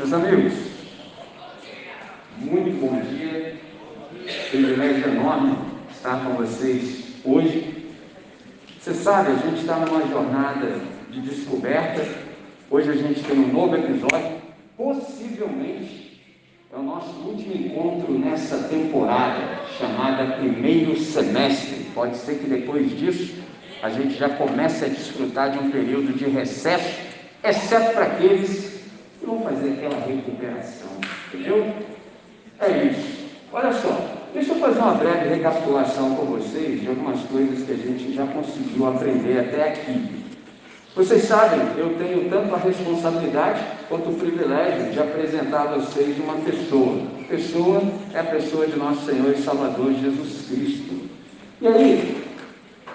Meus amigos, muito bom dia. Privilégio enorme estar com vocês hoje. Você sabe, a gente está numa jornada de descoberta. Hoje a gente tem um novo episódio. Possivelmente é o nosso último encontro nessa temporada, chamada primeiro semestre. Pode ser que depois disso a gente já comece a desfrutar de um período de recesso, exceto para aqueles que vão fazer aquela recuperação. Entendeu? É isso. Olha só, deixa eu fazer uma breve recapitulação com vocês de algumas coisas que a gente já conseguiu aprender até aqui. Vocês sabem, eu tenho tanto a responsabilidade quanto o privilégio de apresentar a vocês uma pessoa. Pessoa é a pessoa de nosso Senhor e Salvador Jesus Cristo. E aí,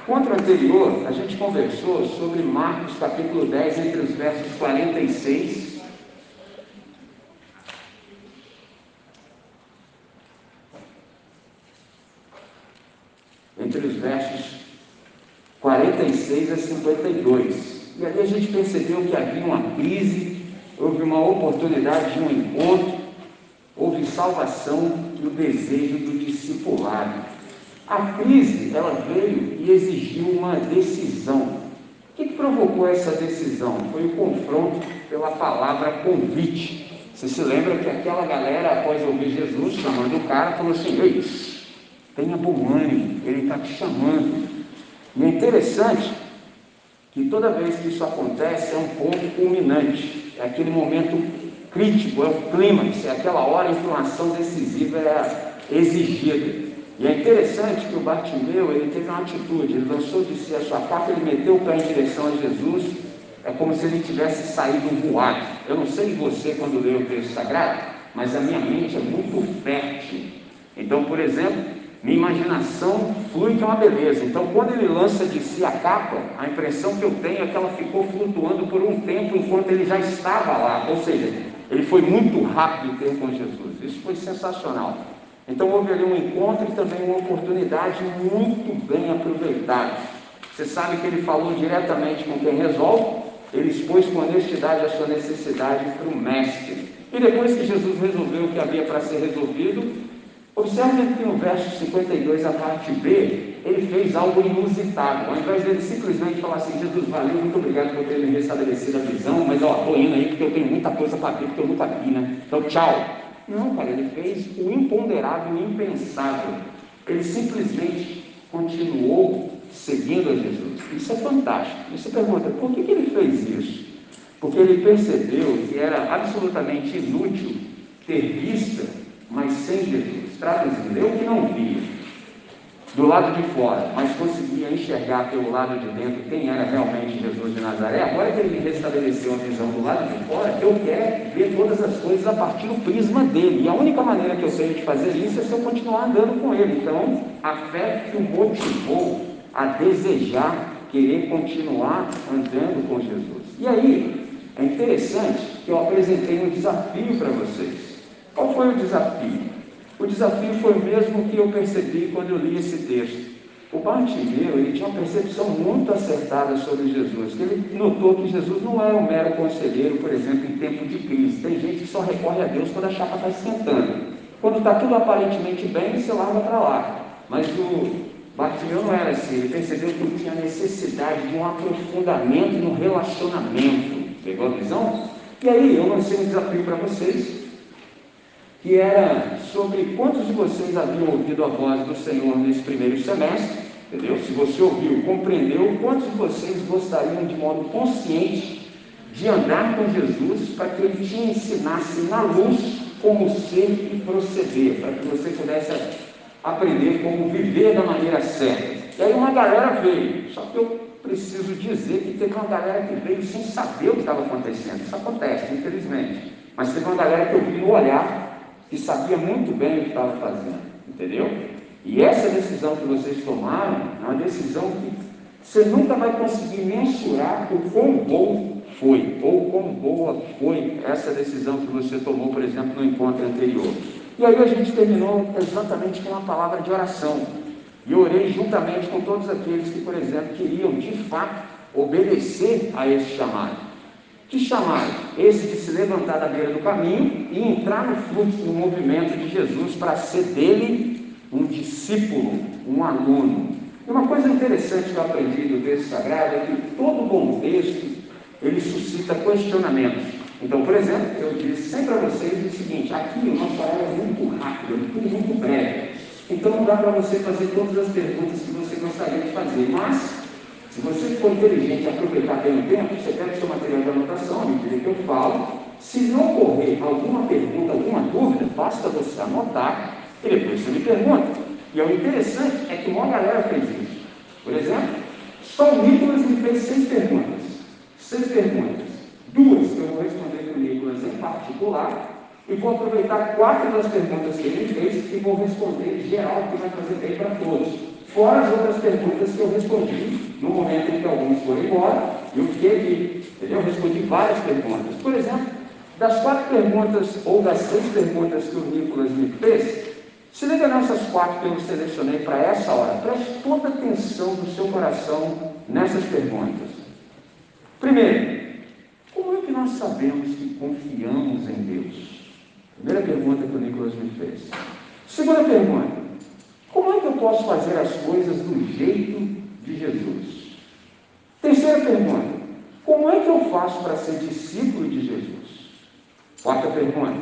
contra o anterior, a gente conversou sobre Marcos capítulo 10, entre os versos 46 entre os versos 46 a 52. E ali a gente percebeu que havia uma crise, houve uma oportunidade de um encontro, houve salvação e o desejo do discipulado. A crise, ela veio e exigiu uma decisão. O que provocou essa decisão? Foi o confronto pela palavra convite. Você se lembra que aquela galera, após ouvir Jesus chamando o cara, falou assim: Ei, tenha bom ânimo, ele está te chamando. E é interessante que toda vez que isso acontece é um ponto culminante, é aquele momento crítico, é o clímax, é aquela hora em que uma ação decisiva é exigida. E é interessante que o Bartimeu, ele teve uma atitude, ele lançou de si a sua faca, ele meteu o pé em direção a Jesus, é como se ele tivesse saído voado. Eu não sei você quando lê o texto sagrado, mas a minha mente é muito fértil. Então, por exemplo, minha imaginação flui que é uma beleza. Então, quando ele lança de si a capa, a impressão que eu tenho é que ela ficou flutuando por um tempo enquanto ele já estava lá. Ou seja, ele foi muito rápido ter com Jesus. Isso foi sensacional. Então, houve ali um encontro e também uma oportunidade muito bem aproveitada. Você sabe que ele falou diretamente com quem resolve, ele expôs com honestidade a sua necessidade para o mestre. E depois que Jesus resolveu o que havia para ser resolvido, Observe que no verso 52, a parte B, ele fez algo inusitado. Ao invés dele simplesmente falar assim, Jesus, valeu, muito obrigado por ter me restabelecido a visão, mas ó, estou indo aí porque eu tenho muita coisa para ver, porque eu nunca vi, né? Então, tchau. Não, cara, ele fez o imponderável, o impensável. Ele simplesmente continuou seguindo a Jesus. Isso é fantástico. E você pergunta, por que, que ele fez isso? Porque ele percebeu que era absolutamente inútil ter vista mas sem Jesus. Traduzindo, eu que não via do lado de fora, mas conseguia enxergar pelo lado de dentro quem era realmente Jesus de Nazaré, agora que ele me restabeleceu a visão do lado de fora, eu quero ver todas as coisas a partir do prisma dele. E a única maneira que eu tenho de fazer isso é se eu continuar andando com ele. Então, a fé que o motivou a desejar, querer continuar andando com Jesus. E aí, é interessante que eu apresentei um desafio para vocês. Qual foi o desafio? O desafio foi o mesmo que eu percebi quando eu li esse texto. O Bartimeu, ele tinha uma percepção muito acertada sobre Jesus, que ele notou que Jesus não era um mero conselheiro, por exemplo, em tempo de crise. Tem gente que só recorre a Deus quando a chapa está esquentando. Quando está tudo aparentemente bem, você larga para lá. Mas o Bartimeu não era assim, ele percebeu que tinha necessidade de um aprofundamento no relacionamento. Pegou a visão? E aí, eu lancei um desafio para vocês, que era sobre quantos de vocês haviam ouvido a voz do Senhor nesse primeiro semestre, entendeu? Se você ouviu, compreendeu, quantos de vocês gostariam de modo consciente de andar com Jesus para que ele te ensinasse na luz como ser e proceder, para que você pudesse aprender como viver da maneira certa. E aí uma galera veio, só que eu preciso dizer que teve uma galera que veio sem saber o que estava acontecendo. Isso acontece, infelizmente. Mas teve uma galera que eu vi no olhar que sabia muito bem o que estava fazendo, entendeu? E essa decisão que vocês tomaram é uma decisão que você nunca vai conseguir mensurar o quão bom foi, ou quão boa foi essa decisão que você tomou, por exemplo, no encontro anterior. E aí a gente terminou exatamente com uma palavra de oração. E orei juntamente com todos aqueles que, por exemplo, queriam de fato obedecer a esse chamado. Que chamado? Esse de se levantar da beira do caminho e entrar no fluxo, no movimento de Jesus para ser dele um discípulo, um aluno. E uma coisa interessante que eu aprendi do texto sagrado é que todo bom texto ele suscita questionamentos. Então, por exemplo, eu disse sempre a vocês o seguinte: aqui nosso horário é muito rápido, é tudo muito breve. Então não dá para você fazer todas as perguntas que você gostaria de fazer, mas se você for inteligente aproveitar bem o tempo, você pega o seu material de anotação, à medida que eu falo. Se não ocorrer alguma pergunta, alguma dúvida, basta você anotar e depois você me pergunta. E o interessante é que uma galera fez isso. Por exemplo, só o Nicolas me fez seis perguntas. Seis perguntas. Duas que eu vou responder para o Nicolas em particular, e vou aproveitar quatro das perguntas que ele fez e vou responder geral, que vai fazer bem para todos. Fora as outras perguntas que eu respondi no momento em que alguns foram embora, eu fiquei aqui. Entendeu? Eu respondi várias perguntas. Por exemplo, das quatro perguntas, ou das seis perguntas que o Nicolas me fez, se liga nessas quatro que eu selecionei para essa hora. Preste toda a atenção do seu coração nessas perguntas. Primeiro, como é que nós sabemos que confiamos em Deus? Primeira pergunta que o Nicolas me fez. Segunda pergunta, como é que eu posso fazer as coisas do jeito de Jesus? Terceira pergunta: Como é que eu faço para ser discípulo de Jesus? Quarta pergunta: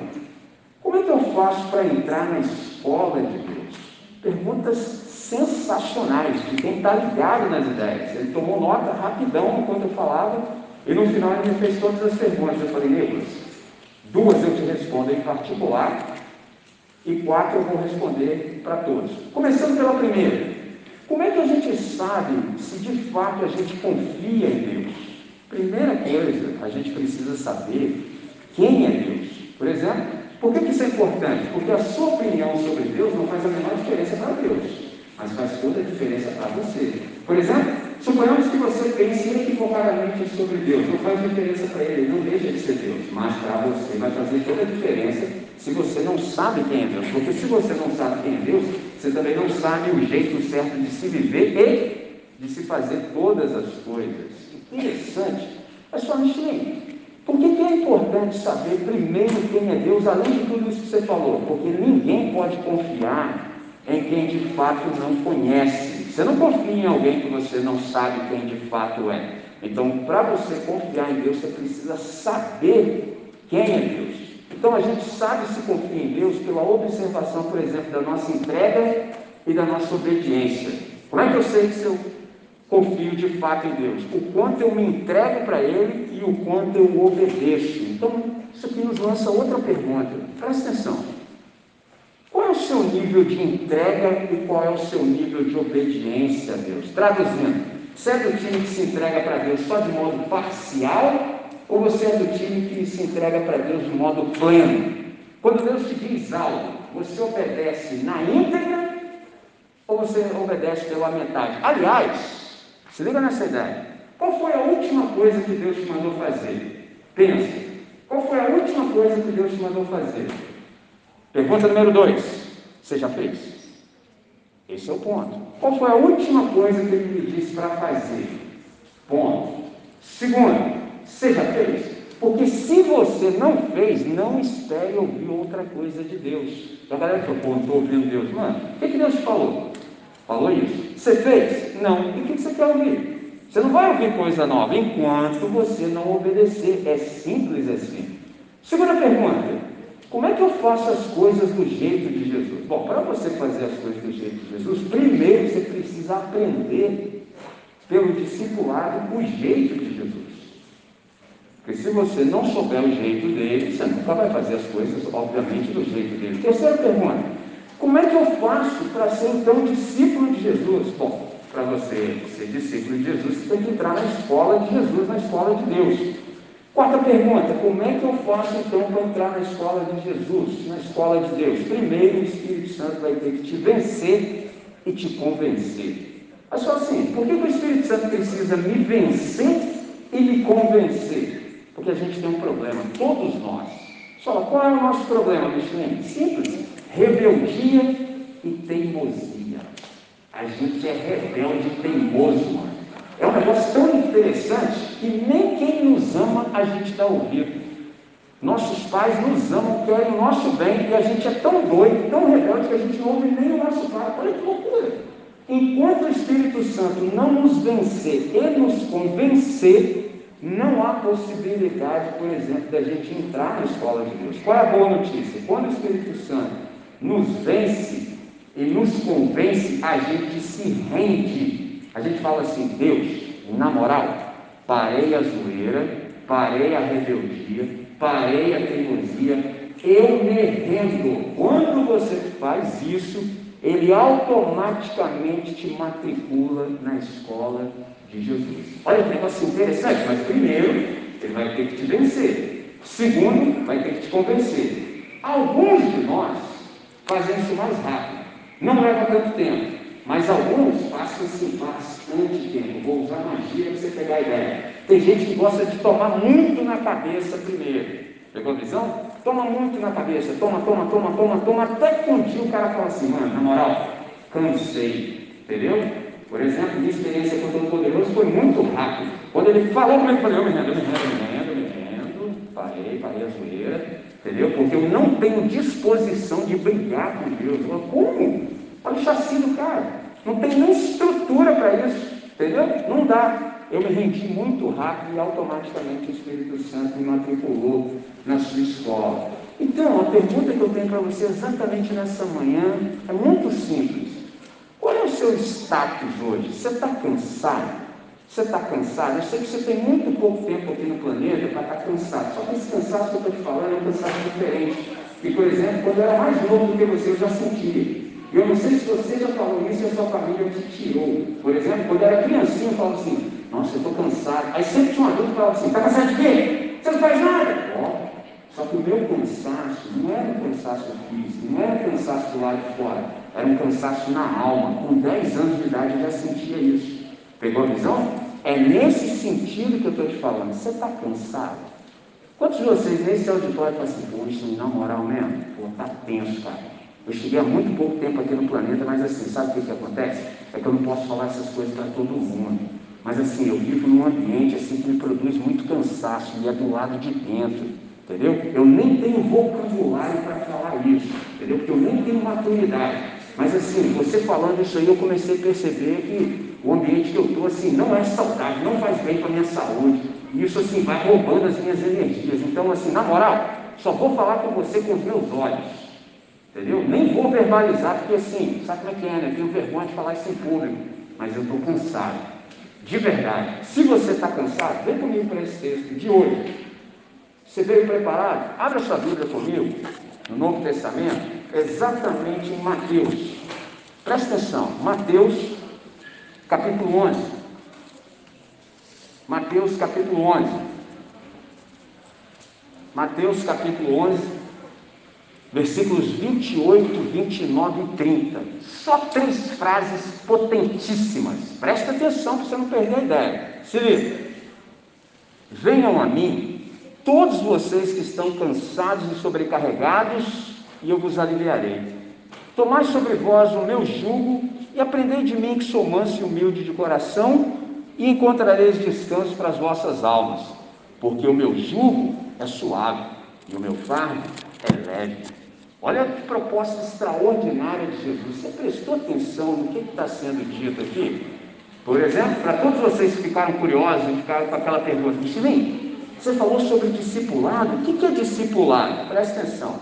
Como é que eu faço para entrar na escola de Deus? Perguntas sensacionais de quem está ligado nas ideias. Ele tomou nota rapidão enquanto eu falava e no final ele me fez todas as perguntas. Eu falei, Nicolas, duas eu te respondo em particular e quatro eu vou responder para todos. Começando pela primeira. Como é que a gente sabe se de fato a gente confia em Deus? Primeira coisa, a gente precisa saber quem é Deus. Por exemplo, por que isso é importante? Porque a sua opinião sobre Deus não faz a menor diferença para Deus, mas faz toda a diferença para você. Por exemplo, suponhamos que você pense equivocadamente sobre Deus, não faz diferença para ele, não deixa de ser Deus, mas para você vai fazer toda a diferença se você não sabe quem é Deus. Porque se você não sabe quem é Deus, você também não sabe o jeito certo de se viver e de se fazer todas as coisas. Interessante. Mas só me por que é importante saber primeiro quem é Deus, além de tudo isso que você falou? Porque ninguém pode confiar em quem de fato não conhece. Você não confia em alguém que você não sabe quem de fato é. Então, para você confiar em Deus, você precisa saber quem é Deus. Então a gente sabe se confia em Deus pela observação, por exemplo, da nossa entrega e da nossa obediência. Como é que eu sei se eu confio de fato em Deus? O quanto eu me entrego para Ele e o quanto eu obedeço. Então, isso aqui nos lança outra pergunta. Presta atenção. O seu nível de entrega e qual é o seu nível de obediência a Deus? Traduzindo, você é do time que se entrega para Deus só de modo parcial ou você é do time que se entrega para Deus de modo pleno? Quando Deus te diz algo, você obedece na íntegra ou você obedece pela metade? Aliás, se liga nessa ideia. Qual foi a última coisa que Deus te mandou fazer? Pensa. Qual foi a última coisa que Deus te mandou fazer? Pergunta número dois. Você já fez? Esse é o ponto. Qual foi a última coisa que ele me disse para fazer? Ponto. Segundo, você já fez? Porque se você não fez, não espere ouvir outra coisa de Deus. Então a galera falou, pô, estou ouvindo Deus. Mano, o que, que Deus falou? Falou isso. Você fez? Não. E o que, que você quer ouvir? Você não vai ouvir coisa nova enquanto você não obedecer. É simples assim. Segunda pergunta. Como é que eu faço as coisas do jeito de Jesus? Bom, para você fazer as coisas do jeito de Jesus, primeiro você precisa aprender pelo discipulado o jeito de Jesus. Porque se você não souber o jeito dele, você nunca vai fazer as coisas, obviamente, do jeito dele. Terceira pergunta: como é que eu faço para ser então discípulo de Jesus? Bom, para você ser discípulo de Jesus, você tem que entrar na escola de Jesus, na escola de Deus. Quarta pergunta: como é que eu faço então para entrar na escola de Jesus, na escola de Deus? Primeiro, o Espírito Santo vai ter que te vencer e te convencer. Mas só assim: por que o Espírito Santo precisa me vencer e me convencer? Porque a gente tem um problema, todos nós. Só qual é o nosso problema, Michelin? Simples. Rebeldia e teimosia. A gente é rebelde e teimoso. É um negócio tão interessante que nem quem nos ama a gente dá ouvido. Nossos pais nos amam, querem o nosso bem, e a gente é tão doido, tão rebelde, que a gente não ouve nem o nosso pai. Olha que loucura! Enquanto o Espírito Santo não nos vencer e nos convencer, não há possibilidade, por exemplo, da gente entrar na escola de Deus. Qual é a boa notícia? Quando o Espírito Santo nos vence e nos convence, a gente se rende. A gente fala assim: Deus, na moral, parei a zoeira, parei a rebeldia, parei a teimosia, eu me rendo. Quando você faz isso, ele automaticamente te matricula na escola de Jesus. Olha que negócio interessante, mas primeiro, ele vai ter que te vencer. Segundo, vai ter que te convencer. Alguns de nós fazem isso mais rápido. Não leva tanto tempo. Mas alguns passam assim bastante tempo. Vou usar magia para você pegar a ideia. Tem gente que gosta de tomar muito na cabeça primeiro. Pegou a visão? Toma muito na cabeça, toma, toma, toma, toma, toma, até que um dia o cara fala assim, mano, na moral, cansei, entendeu? Por exemplo, minha experiência com o Todo-Poderoso foi muito rápido. Quando ele falou comigo, eu falei, eu me rendo, eu me rendo, eu me rendo, me rendo, parei, parei a zoeira, entendeu? Porque eu não tenho disposição de brigar com Deus. Eu como? Olha o chassi do cara, não tem nem estrutura para isso, entendeu? Não dá eu me rendi muito rápido e automaticamente o Espírito Santo me matriculou na sua escola. Então, a pergunta que eu tenho para você exatamente nessa manhã é muito simples. Qual é o seu status hoje? Você está cansado? Você está cansado? Eu sei que você tem muito pouco tempo aqui no planeta para estar tá cansado. Só que esse cansaço que eu estou te falando é um cansaço diferente. E, por exemplo, quando eu era mais novo do que você, eu já sentia. Eu não sei se você já falou isso e a sua família te tirou. Por exemplo, quando eu era criancinha, eu falava assim, nossa, eu estou cansado. Aí sempre tinha um adulto que falava assim, está cansado de quê? Você não faz nada. Ó, só que o meu cansaço não era um cansaço físico, não era um cansaço do lado de fora, era um cansaço na alma. Com 10 anos de idade eu já sentia isso. Pegou a visão? É nesse sentido que eu estou te falando. Você está cansado? Quantos de vocês nesse auditório falam assim, poxa, na moral mesmo? Pô, tá tenso, cara. Eu cheguei há muito pouco tempo aqui no planeta, mas assim, sabe o que, que acontece? É que eu não posso falar essas coisas para todo mundo. Mas assim, eu vivo num ambiente assim que me produz muito cansaço e é do lado de dentro, entendeu? Eu nem tenho vocabulário para falar isso, entendeu? Porque eu nem tenho maturidade. Mas assim, você falando isso aí, eu comecei a perceber que o ambiente que eu estou assim não é saudável, não faz bem para a minha saúde. E isso assim vai roubando as minhas energias. Então, assim, na moral, só vou falar com você com os meus olhos. Entendeu? Nem vou verbalizar, porque assim, sabe como é que é, né? Tenho vergonha de falar isso em público, mas eu estou cansado de verdade. Se você está cansado, vem comigo para esse texto de hoje. Você veio preparado? Abra sua Bíblia comigo, no Novo Testamento, exatamente em Mateus. Presta atenção, Mateus, capítulo 11. Mateus, capítulo 11. Mateus, capítulo 11 versículos 28, 29 e 30. Só três frases potentíssimas. Presta atenção para você não perder a ideia. Se liga. Venham a mim, todos vocês que estão cansados e sobrecarregados, e eu vos aliviarei. Tomai sobre vós o meu jugo e aprendei de mim que sou manso e humilde de coração, e encontrareis descanso para as vossas almas, porque o meu jugo é suave e o meu fardo é leve. Olha que proposta extraordinária de Jesus. Você prestou atenção no que está sendo dito aqui? Por exemplo, para todos vocês que ficaram curiosos e ficaram com aquela pergunta, Michelin, você falou sobre discipulado. O que é discipulado? Presta atenção.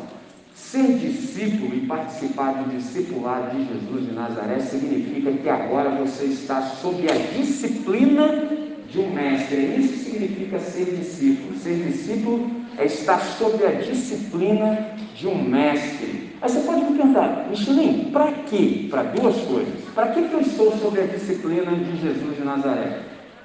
Ser discípulo e participar do discipulado de Jesus de Nazaré significa que agora você está sob a disciplina de um mestre. Isso significa ser discípulo. Ser discípulo é estar sob a disciplina de um mestre. Aí você pode me perguntar, Michelin, para quê? Para duas coisas. Para que, eu estou sob a disciplina de Jesus de Nazaré?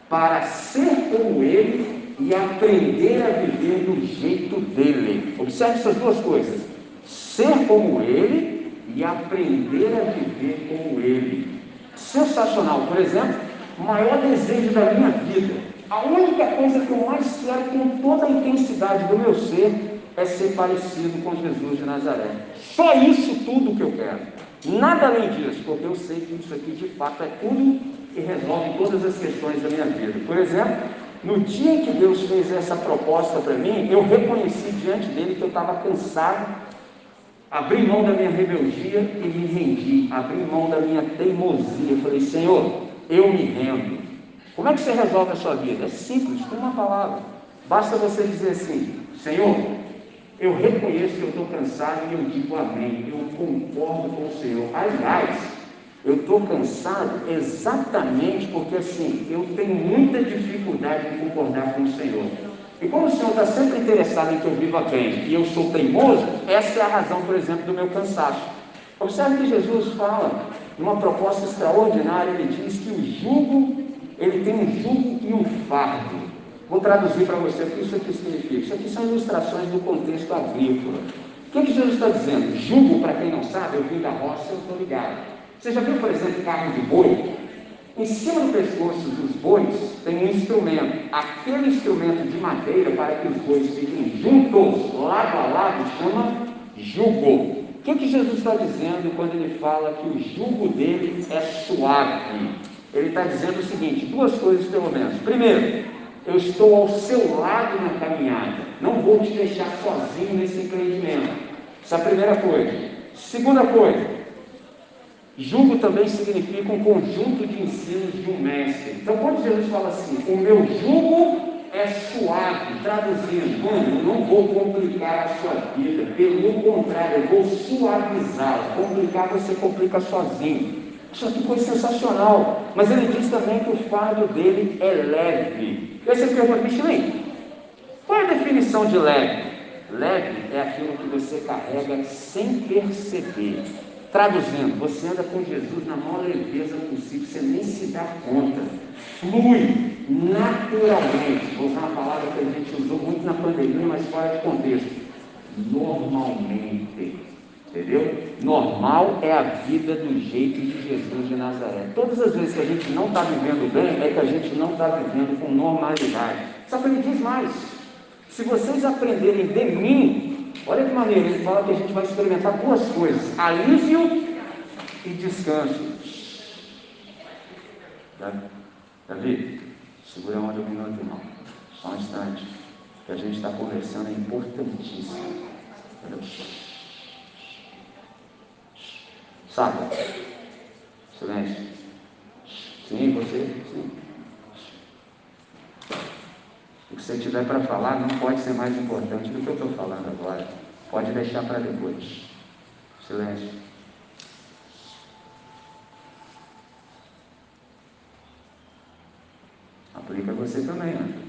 Para ser como ele e aprender a viver do jeito dele. Observe essas duas coisas: ser como ele e aprender a viver como ele. Sensacional. Por exemplo, o maior desejo da minha vida a única coisa que eu mais quero com toda a intensidade do meu ser é ser parecido com Jesus de Nazaré. Só isso tudo que eu quero. Nada além disso, porque eu sei que isso aqui de fato é tudo que resolve todas as questões da minha vida. Por exemplo, No dia em que Deus fez essa proposta para mim, eu reconheci diante dele que eu estava cansado, abri mão da minha rebeldia e me rendi, abri mão da minha teimosia. Falei, Senhor, eu me rendo. Como é que você resolve a sua vida? É simples, com uma palavra. Basta você dizer assim, Senhor, eu reconheço que eu estou cansado e eu digo amém. Eu concordo com o Senhor. Aliás, eu estou cansado exatamente porque assim, eu tenho muita dificuldade de concordar com o Senhor. E como o Senhor está sempre interessado em que eu viva bem e eu sou teimoso, essa é a razão, por exemplo, do meu cansaço. Observe que Jesus fala, numa proposta extraordinária, ele diz que o jugo, ele tem um jugo e um fardo. Vou traduzir para você o que isso aqui significa. Isso aqui são ilustrações do contexto agrícola. O que, que Jesus está dizendo? Jugo, para quem não sabe, eu vim da roça, eu estou ligado. Você já viu, por exemplo, carro de boi? Em cima do pescoço dos bois tem um instrumento. Aquele instrumento de madeira para que os bois fiquem juntos, lado a lado, chama jugo. O que, que Jesus está dizendo quando ele fala que o jugo dele é suave? Ele está dizendo o seguinte: duas coisas pelo menos. Primeiro, eu estou ao seu lado na caminhada, não vou te deixar sozinho nesse empreendimento. Essa é a primeira coisa. Segunda coisa, Jugo também significa um conjunto de ensinos de um mestre. Então, quando Jesus fala assim, o meu jugo é suave, traduzindo, mano, eu não vou complicar a sua vida, pelo contrário, eu vou suavizá-la. Complicar você complica sozinho. Isso aqui foi sensacional. Mas ele diz também que o fardo dele é leve. Aí você pergunta, Michelin, qual é a definição de leve? Leve é aquilo que você carrega sem perceber. Traduzindo, você anda com Jesus na maior leveza possível, você nem se dá conta. Flui naturalmente. Vou usar uma palavra que a gente usou muito na pandemia, mas fora de contexto. Normalmente. Entendeu? Normal é a vida do jeito de Jesus de Nazaré. Todas as vezes que a gente não está vivendo bem, é que a gente não está vivendo com normalidade. Só que ele diz mais: se vocês aprenderem de mim, Olha que maneiro, ele fala que a gente vai experimentar duas coisas: alívio e descanso. Davi, segura a mão de um minuto, irmão. Só um instante. O que a gente está conversando é importantíssimo. Sabe? Silêncio. Sim, você? Sim. O que você tiver para falar não pode ser mais importante do que eu estou falando agora. Pode deixar para depois. Silêncio. Aplica você também, né?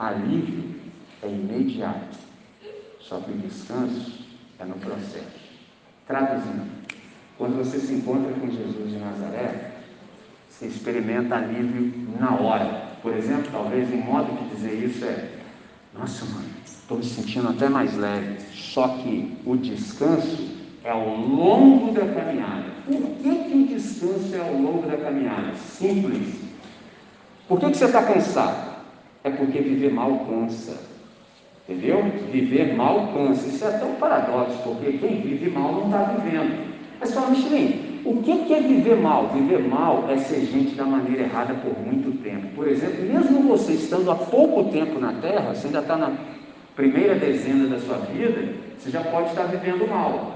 Alívio é imediato, só que o descanso é no processo. Traduzindo, quando você se encontra com Jesus de Nazaré, você experimenta alívio na hora. Por exemplo, talvez um modo de dizer isso é: Nossa, mano, estou me sentindo até mais leve. Só que o descanso é ao longo da caminhada. Por que, que o descanso é ao longo da caminhada? Simples. Por que, que você está cansado? É porque viver mal cansa. Entendeu? Viver mal cansa. Isso é até um paradoxo, porque quem vive mal não está vivendo. Mas fala, Michelin, o que é viver mal? Viver mal é ser gente da maneira errada por muito tempo. Por exemplo, mesmo você estando há pouco tempo na Terra, você ainda está na primeira dezena da sua vida, você já pode estar vivendo mal.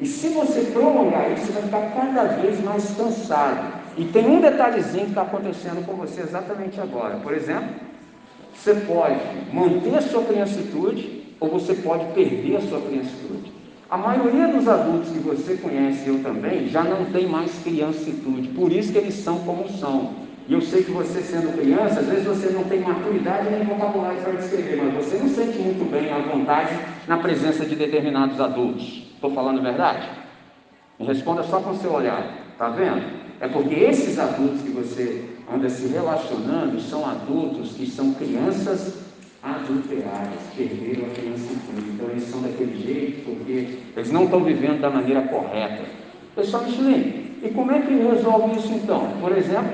E se você prolongar isso, você vai ficar cada vez mais cansado. E tem um detalhezinho que está acontecendo com você exatamente agora. Por exemplo, você pode manter a sua criancitude ou você pode perder a sua criancitude. A maioria dos adultos que você conhece, eu também, já não tem mais criancitude, por isso que eles são como são. E eu sei que você, sendo criança, às vezes você não tem maturidade nem vocabulário para descrever, mas você não sente muito bem à vontade na presença de determinados adultos. Estou falando a verdade? Me responda só com o seu olhar, está vendo? É porque esses adultos que você anda se relacionando são adultos que são crianças adulteradas, perderam a criancitude. Então eles são daquele jeito porque eles não estão vivendo da maneira correta. Pessoal Michelin, e como é que resolve isso então? Por exemplo,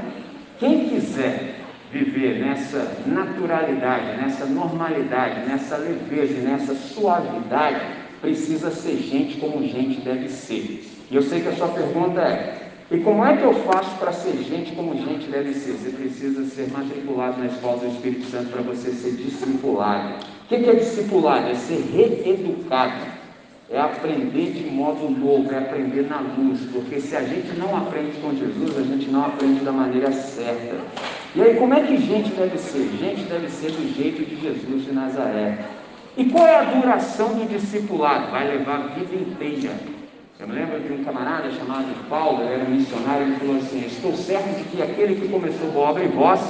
quem quiser viver nessa naturalidade, nessa normalidade, nessa leveza nessa suavidade, precisa ser gente como gente deve ser. E eu sei que a sua pergunta é: E como é que eu faço para ser gente como gente deve ser? Você precisa ser matriculado na escola do Espírito Santo para você ser discipulado. O que é discipulado? É ser reeducado é aprender de modo novo, é aprender na luz, porque se a gente não aprende com Jesus, a gente não aprende da maneira certa. E aí, como é que gente deve ser? Gente deve ser do jeito de Jesus de Nazaré. E qual é a duração do discipulado? Vai levar a vida inteira. Eu me lembro de um camarada chamado Paulo, ele era missionário, ele falou assim: Estou certo de que aquele que começou boa obra em vós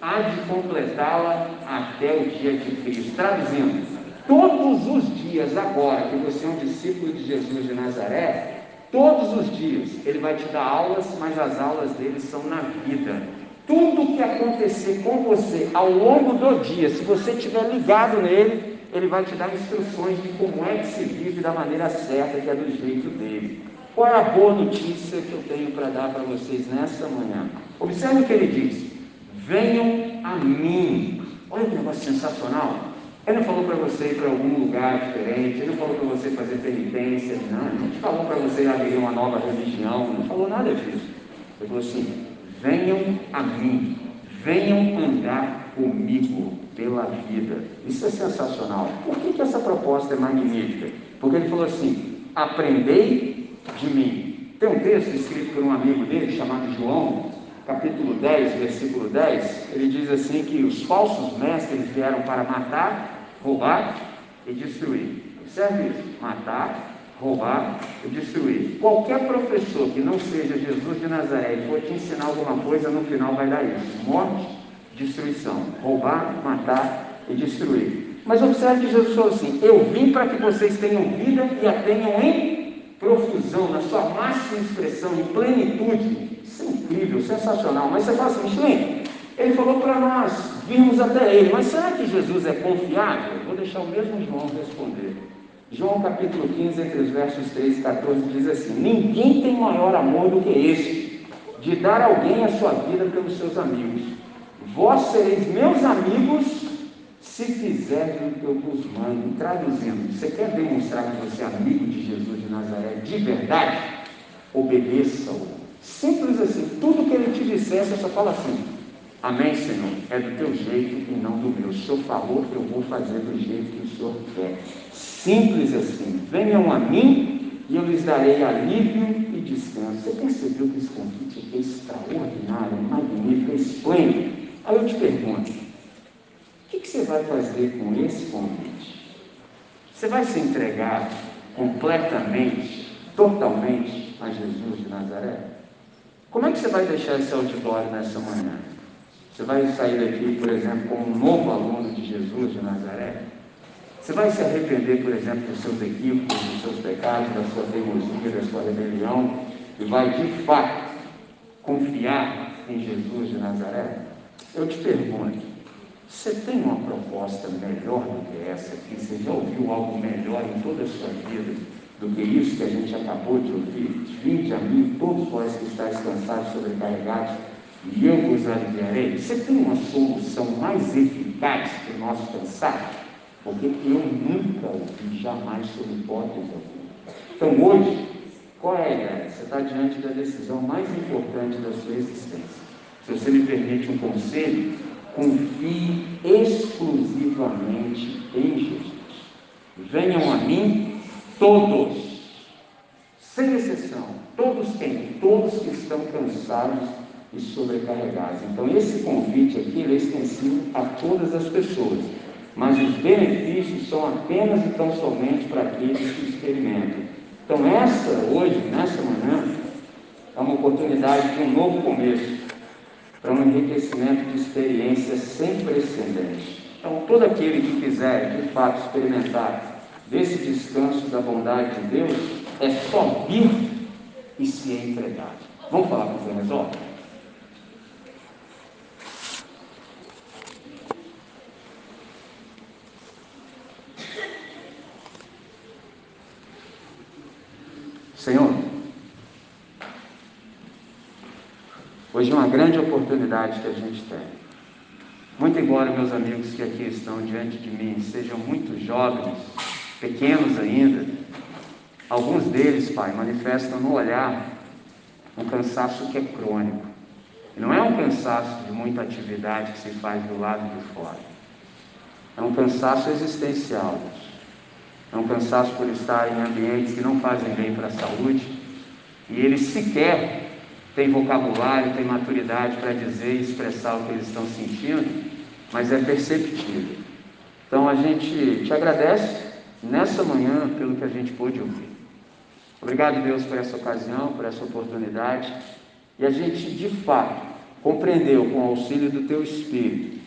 há de completá-la até o dia de Cristo. Traduzindo, todos os dias, agora que você é um discípulo de Jesus de Nazaré, todos os dias ele vai te dar aulas, mas as aulas dele são na vida. Tudo que acontecer com você ao longo do dia, se você estiver ligado nele, ele vai te dar instruções de como é que se vive da maneira certa, que é do jeito dele. Qual é a boa notícia que eu tenho para dar para vocês nessa manhã? Observe o que ele diz: venham a mim. Olha que negócio sensacional. Ele não falou para você ir para algum lugar diferente, ele não falou para você fazer penitência, não, ele não falou para você abrir uma nova religião, não falou nada disso. Ele falou assim: venham a mim, venham andar comigo pela vida. Isso é sensacional. Por que, que essa proposta é magnífica? Porque ele falou assim: aprendei de mim. Tem um texto escrito por um amigo dele chamado João, capítulo 10, versículo 10, ele diz assim que os falsos mestres vieram para matar, roubar e destruir. Observe isso: matar, roubar e destruir. Qualquer professor que não seja Jesus de Nazaré e for te ensinar alguma coisa, no final vai dar isso: morte, destruição. Roubar, matar e destruir. Mas observe que Jesus falou assim: Eu vim para que vocês tenham vida e a tenham em profusão, na sua máxima expressão, em plenitude. Isso é incrível, sensacional. Mas você fala assim, Michelin, ele falou para nós virmos até ele, mas será que Jesus é confiável? Vou deixar o mesmo João responder. João capítulo 15, entre os versos 13 e 14, diz assim: Ninguém tem maior amor do que este, de dar alguém a sua vida pelos seus amigos. Vós sereis meus amigos se fizerem o que eu vos mando. Traduzindo, você quer demonstrar que você é amigo de Jesus de Nazaré de verdade? Obedeça-o Simples assim, tudo que ele te disser, você só fala assim: Amém, Senhor, é do teu jeito e não do meu. O Senhor falou que eu vou fazer do jeito que o Senhor quer. Simples assim. Venham a mim e eu lhes darei alívio e descanso. Você percebeu que esse convite é extraordinário, magnífico, esplêndido? Aí eu te pergunto: o que, que você vai fazer com esse convite? Você vai se entregar completamente, totalmente a Jesus de Nazaré? Como é que você vai deixar esse auditório nessa manhã? Você vai sair daqui, por exemplo, como um novo aluno de Jesus de Nazaré? Você vai se arrepender, por exemplo, dos seus equívocos, dos seus pecados, da sua teimosia, da sua rebelião, e vai de fato confiar em Jesus de Nazaré? Eu te pergunto, você tem uma proposta melhor do que essa aqui? Você já ouviu algo melhor em toda a sua vida? do que isso que a gente acabou de ouvir. Vinde a mim, todos vós que estáis cansados, sobrecarregados, e eu vos aliviarei. Você tem uma solução mais eficaz para o nosso cansado? Porque eu nunca ouvi, jamais, sobre hipótese alguma. Então, hoje, qual é a ideia? Você está diante da decisão mais importante da sua existência. Se você me permite um conselho, confie exclusivamente em Jesus. Venham a mim Todos, sem exceção, todos quem? Todos que estão cansados e sobrecarregados. Então, esse convite aqui é extensivo a todas as pessoas, mas os benefícios são apenas e tão somente para aqueles que experimentam. Então, essa hoje, nessa manhã, é uma oportunidade de um novo começo, para um enriquecimento de experiências sem precedentes. Então, todo aquele que quiser, de fato, experimentar desse descanso da bondade de Deus é só vir e se entregar. Vamos falar com o resolve? Senhor, hoje é uma grande oportunidade que a gente tem. Muito embora meus amigos que aqui estão diante de mim sejam muito jovens, pequenos ainda, alguns deles, Pai, manifestam no olhar um cansaço que é crônico. E não é um cansaço de muita atividade que se faz do lado de fora. É um cansaço existencial. É um cansaço por estar em ambientes que não fazem bem para a saúde. E eles sequer têm vocabulário, têm maturidade para dizer e expressar o que eles estão sentindo, mas é perceptível. Então a gente te agradece nessa manhã pelo que a gente pôde ouvir. Obrigado, Deus, por essa ocasião, por essa oportunidade. E a gente, de fato, compreendeu com o auxílio do Teu Espírito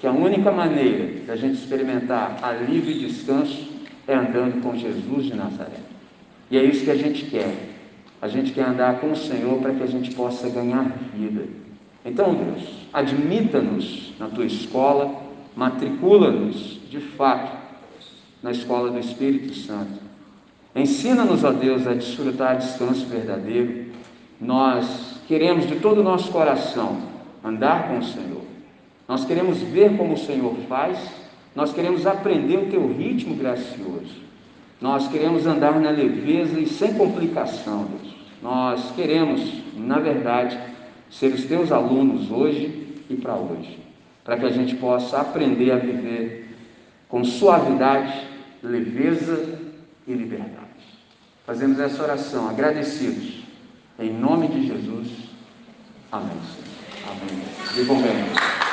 que a única maneira da gente experimentar alívio e descanso é andando com Jesus de Nazaré. E é isso que a gente quer. A gente quer andar com o Senhor para que a gente possa ganhar vida. Então, Deus, admita-nos na tua escola, matricula-nos de fato na escola do Espírito Santo. Ensina-nos, ó Deus, a desfrutar descanso verdadeiro. Nós queremos de todo o nosso coração andar com o Senhor. Nós queremos ver como o Senhor faz, nós queremos aprender o teu ritmo gracioso. Nós queremos andar na leveza e sem complicação, Deus. Nós queremos, na verdade, ser os teus alunos hoje e para hoje, para que a gente possa aprender a viver com suavidade, leveza e liberdade. Fazemos essa oração agradecidos, em nome de Jesus. Amém. Amém. Digam bem.